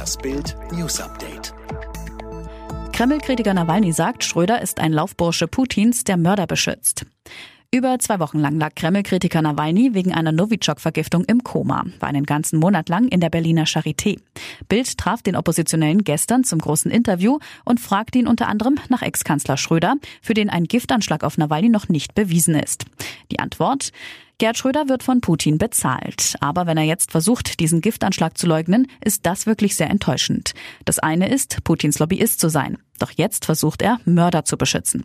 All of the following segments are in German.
Das Bild News Update. Kreml-Kritiker Nawalny sagt, Schröder ist ein Laufbursche Putins, der Mörder beschützt. Über zwei Wochen lang lag Kreml-Kritiker Nawalny wegen einer Novichok-Vergiftung im Koma, war einen ganzen Monat lang in der Berliner Charité. Bild traf den Oppositionellen gestern zum großen Interview und fragte ihn unter anderem nach Ex-Kanzler Schröder, für den ein Giftanschlag auf Nawalny noch nicht bewiesen ist. Die Antwort? Gerd Schröder wird von Putin bezahlt. Aber wenn er jetzt versucht, diesen Giftanschlag zu leugnen, ist das wirklich sehr enttäuschend. Das eine ist, Putins Lobbyist zu sein. Doch jetzt versucht er, Mörder zu beschützen.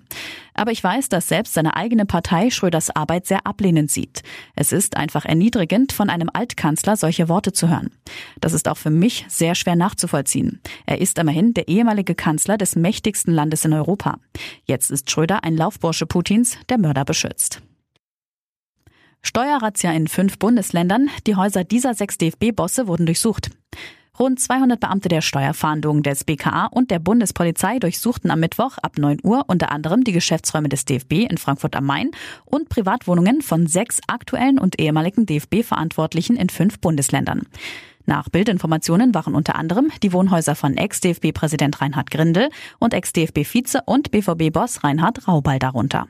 Aber ich weiß, dass selbst seine eigene Partei Schröders Arbeit sehr ablehnend sieht. Es ist einfach erniedrigend, von einem Altkanzler solche Worte zu hören. Das ist auch für mich sehr schwer nachzuvollziehen. Er ist immerhin der ehemalige Kanzler des mächtigsten Landes in Europa. Jetzt ist Schröder ein Laufbursche Putins, der Mörder beschützt. Steuerrazzia in fünf Bundesländern. Die Häuser dieser sechs DFB-Bosse wurden durchsucht. Rund 200 Beamte der Steuerfahndung des BKA und der Bundespolizei durchsuchten am Mittwoch ab 9 Uhr unter anderem die Geschäftsräume des DFB in Frankfurt am Main und Privatwohnungen von sechs aktuellen und ehemaligen DFB-Verantwortlichen in fünf Bundesländern. Nach Bildinformationen waren unter anderem die Wohnhäuser von Ex-DFB-Präsident Reinhard Grindel und Ex-DFB-Vize und BVB-Boss Reinhard Raubal darunter.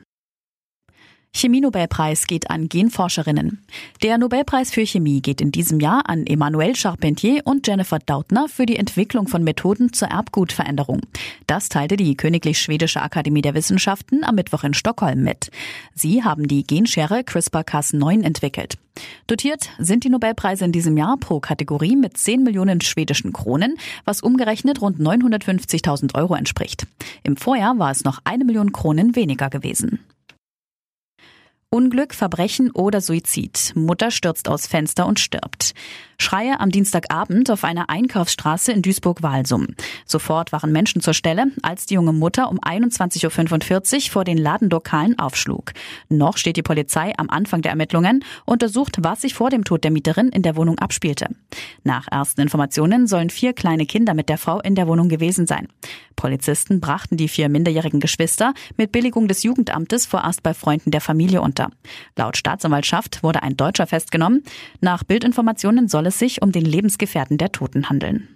Chemie-Nobelpreis geht an Genforscherinnen. Der Nobelpreis für Chemie geht in diesem Jahr an Emmanuel Charpentier und Jennifer Dautner für die Entwicklung von Methoden zur Erbgutveränderung. Das teilte die Königlich Schwedische Akademie der Wissenschaften am Mittwoch in Stockholm mit. Sie haben die Genschere CRISPR-Cas9 entwickelt. Dotiert sind die Nobelpreise in diesem Jahr pro Kategorie mit 10 Millionen schwedischen Kronen, was umgerechnet rund 950.000 Euro entspricht. Im Vorjahr war es noch eine Million Kronen weniger gewesen. Unglück, Verbrechen oder Suizid. Mutter stürzt aus Fenster und stirbt. Schreie am Dienstagabend auf einer Einkaufsstraße in Duisburg-Walsum. Sofort waren Menschen zur Stelle, als die junge Mutter um 21.45 Uhr vor den Ladenlokalen aufschlug. Noch steht die Polizei am Anfang der Ermittlungen, untersucht, was sich vor dem Tod der Mieterin in der Wohnung abspielte. Nach ersten Informationen sollen vier kleine Kinder mit der Frau in der Wohnung gewesen sein. Polizisten brachten die vier minderjährigen Geschwister mit Billigung des Jugendamtes vorerst bei Freunden der Familie unter. Laut Staatsanwaltschaft wurde ein Deutscher festgenommen. Nach Bildinformationen soll es sich um den Lebensgefährten der Toten handeln.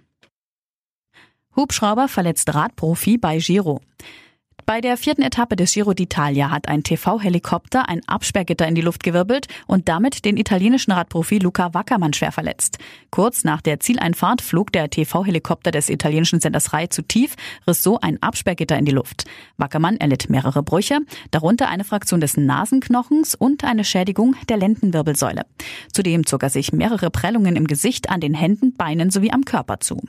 Hubschrauber verletzt Radprofi bei Giro. Bei der vierten Etappe des Giro d'Italia hat ein TV-Helikopter ein Absperrgitter in die Luft gewirbelt und damit den italienischen Radprofi Luca Wackermann schwer verletzt. Kurz nach der Zieleinfahrt flog der TV-Helikopter des italienischen Senders Rai zu tief, riss so ein Absperrgitter in die Luft. Wackermann erlitt mehrere Brüche, darunter eine Fraktion des Nasenknochens und eine Schädigung der Lendenwirbelsäule. Zudem zog er sich mehrere Prellungen im Gesicht, an den Händen, Beinen sowie am Körper zu.